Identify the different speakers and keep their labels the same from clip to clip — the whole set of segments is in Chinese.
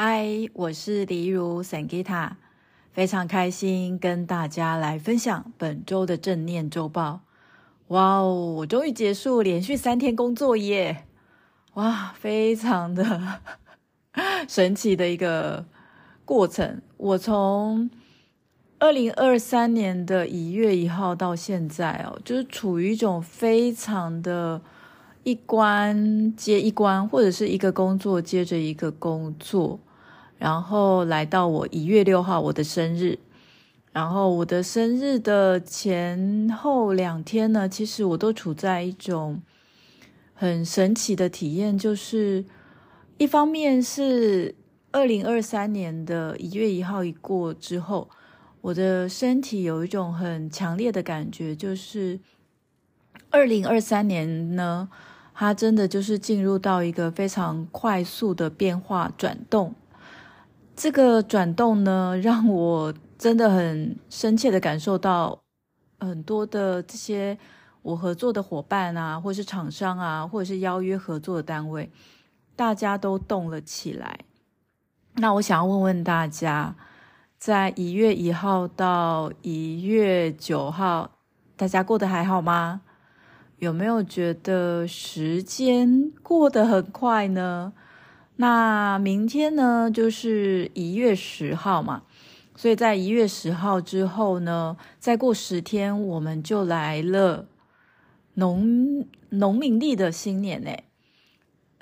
Speaker 1: 嗨，我是梨如 Sangita，非常开心跟大家来分享本周的正念周报。哇哦，我终于结束连续三天工作耶！哇，非常的 神奇的一个过程。我从二零二三年的一月一号到现在哦，就是处于一种非常的。一关接一关，或者是一个工作接着一个工作，然后来到我一月六号我的生日，然后我的生日的前后两天呢，其实我都处在一种很神奇的体验，就是一方面是二零二三年的一月一号一过之后，我的身体有一种很强烈的感觉，就是二零二三年呢。它真的就是进入到一个非常快速的变化转动，这个转动呢，让我真的很深切的感受到很多的这些我合作的伙伴啊，或是厂商啊，或者是邀约合作的单位，大家都动了起来。那我想要问问大家，在一月一号到一月九号，大家过得还好吗？有没有觉得时间过得很快呢？那明天呢，就是一月十号嘛，所以在一月十号之后呢，再过十天，我们就来了农农民历的新年诶。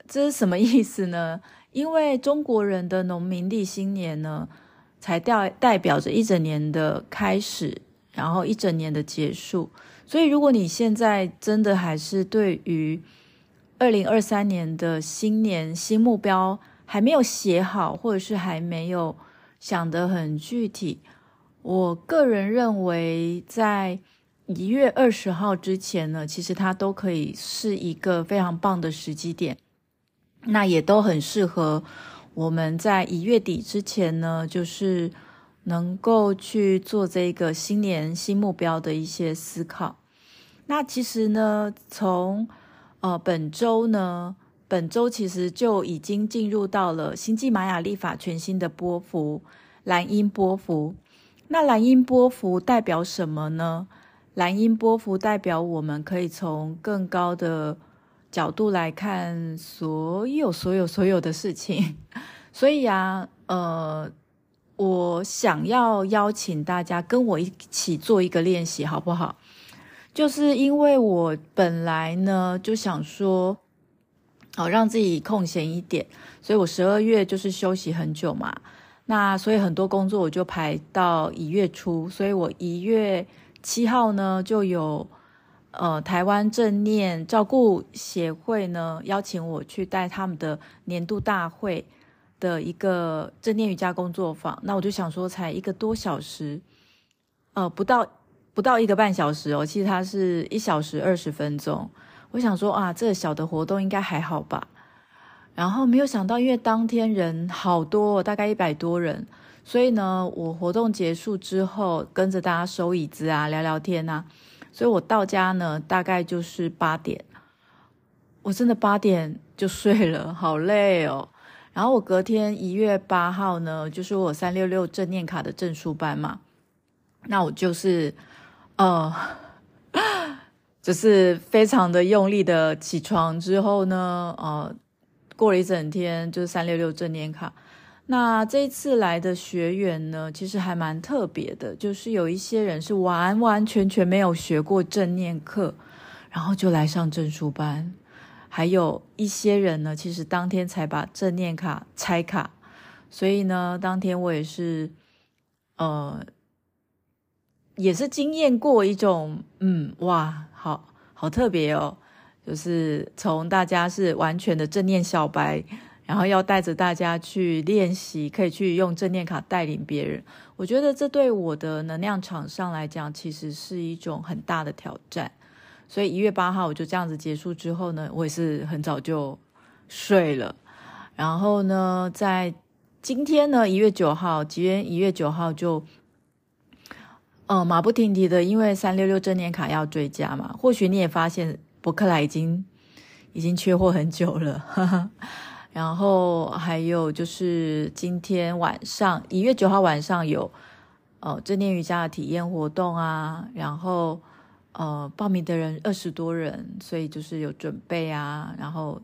Speaker 1: 这是什么意思呢？因为中国人的农民历新年呢，才代代表着一整年的开始，然后一整年的结束。所以，如果你现在真的还是对于二零二三年的新年新目标还没有写好，或者是还没有想得很具体，我个人认为，在一月二十号之前呢，其实它都可以是一个非常棒的时机点，那也都很适合我们在一月底之前呢，就是。能够去做这个新年新目标的一些思考。那其实呢，从呃本周呢，本周其实就已经进入到了星际玛雅历法全新的波幅蓝鹰波幅。那蓝鹰波幅代表什么呢？蓝鹰波幅代表我们可以从更高的角度来看所有所有所有的事情。所以啊，呃。我想要邀请大家跟我一起做一个练习，好不好？就是因为我本来呢就想说，好让自己空闲一点，所以我十二月就是休息很久嘛。那所以很多工作我就排到一月初，所以我一月七号呢就有呃台湾正念照顾协会呢邀请我去带他们的年度大会。的一个正念瑜伽工作坊，那我就想说，才一个多小时，呃，不到不到一个半小时哦，其实它是一小时二十分钟。我想说啊，这个小的活动应该还好吧。然后没有想到，因为当天人好多，大概一百多人，所以呢，我活动结束之后，跟着大家收椅子啊，聊聊天啊，所以我到家呢，大概就是八点，我真的八点就睡了，好累哦。然后我隔天一月八号呢，就是我三六六正念卡的证书班嘛，那我就是，呃，就是非常的用力的起床之后呢，呃，过了一整天就是三六六正念卡。那这一次来的学员呢，其实还蛮特别的，就是有一些人是完完全全没有学过正念课，然后就来上证书班。还有一些人呢，其实当天才把正念卡拆卡，所以呢，当天我也是，呃，也是经验过一种，嗯，哇，好好特别哦，就是从大家是完全的正念小白，然后要带着大家去练习，可以去用正念卡带领别人，我觉得这对我的能量场上来讲，其实是一种很大的挑战。所以一月八号我就这样子结束之后呢，我也是很早就睡了。然后呢，在今天呢，一月九号，今天一月九号就，哦，马不停蹄的，因为三六六正念卡要追加嘛。或许你也发现博客来已经已经缺货很久了，然后还有就是今天晚上一月九号晚上有哦正念瑜伽的体验活动啊，然后呃报名的人二十多人，所以就是有准备啊，然后。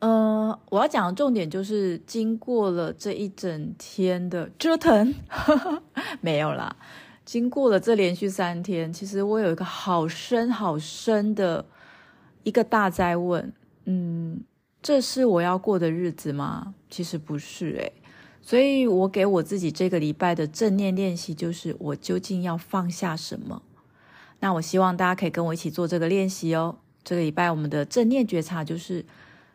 Speaker 1: 呃，我要讲的重点就是，经过了这一整天的折腾，呵呵，没有啦。经过了这连续三天，其实我有一个好深好深的一个大哉问，嗯，这是我要过的日子吗？其实不是诶，所以我给我自己这个礼拜的正念练习就是，我究竟要放下什么？那我希望大家可以跟我一起做这个练习哦。这个礼拜我们的正念觉察就是。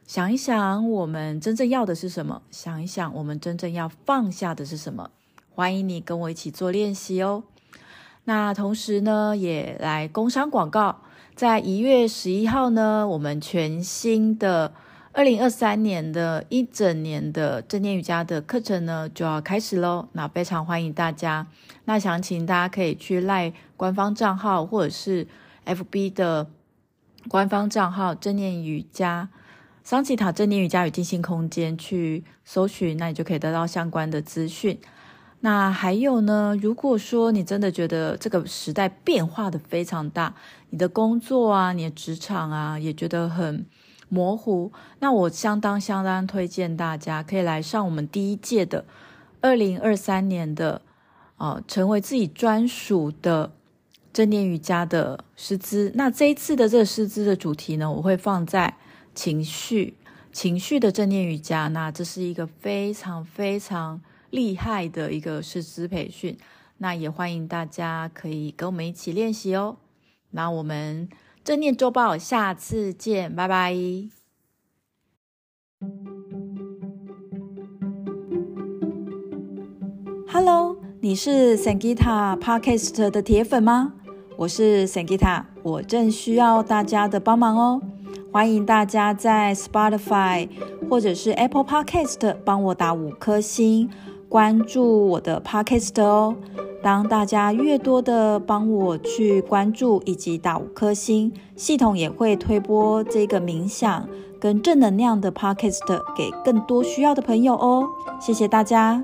Speaker 1: 想一想，我们真正要的是什么？想一想，我们真正要放下的是什么？欢迎你跟我一起做练习哦。那同时呢，也来工商广告，在一月十一号呢，我们全新的二零二三年的一整年的正念瑜伽的课程呢就要开始喽。那非常欢迎大家。那详情大家可以去赖官方账号或者是 FB 的官方账号正念瑜伽。桑吉塔正念瑜伽与静心空间去搜寻，那你就可以得到相关的资讯。那还有呢，如果说你真的觉得这个时代变化的非常大，你的工作啊，你的职场啊，也觉得很模糊，那我相当相当推荐大家可以来上我们第一届的二零二三年的啊、成为自己专属的正念瑜伽的师资。那这一次的这个师资的主题呢，我会放在。情绪，情绪的正念瑜伽，那这是一个非常非常厉害的一个师资培训，那也欢迎大家可以跟我们一起练习哦。那我们正念周报下次见，拜拜。Hello，你是 Sangita Podcast 的铁粉吗？我是 Sangita，我正需要大家的帮忙哦。欢迎大家在 Spotify 或者是 Apple Podcast 帮我打五颗星，关注我的 Podcast 哦。当大家越多的帮我去关注以及打五颗星，系统也会推播这个冥想跟正能量的 Podcast 给更多需要的朋友哦。谢谢大家。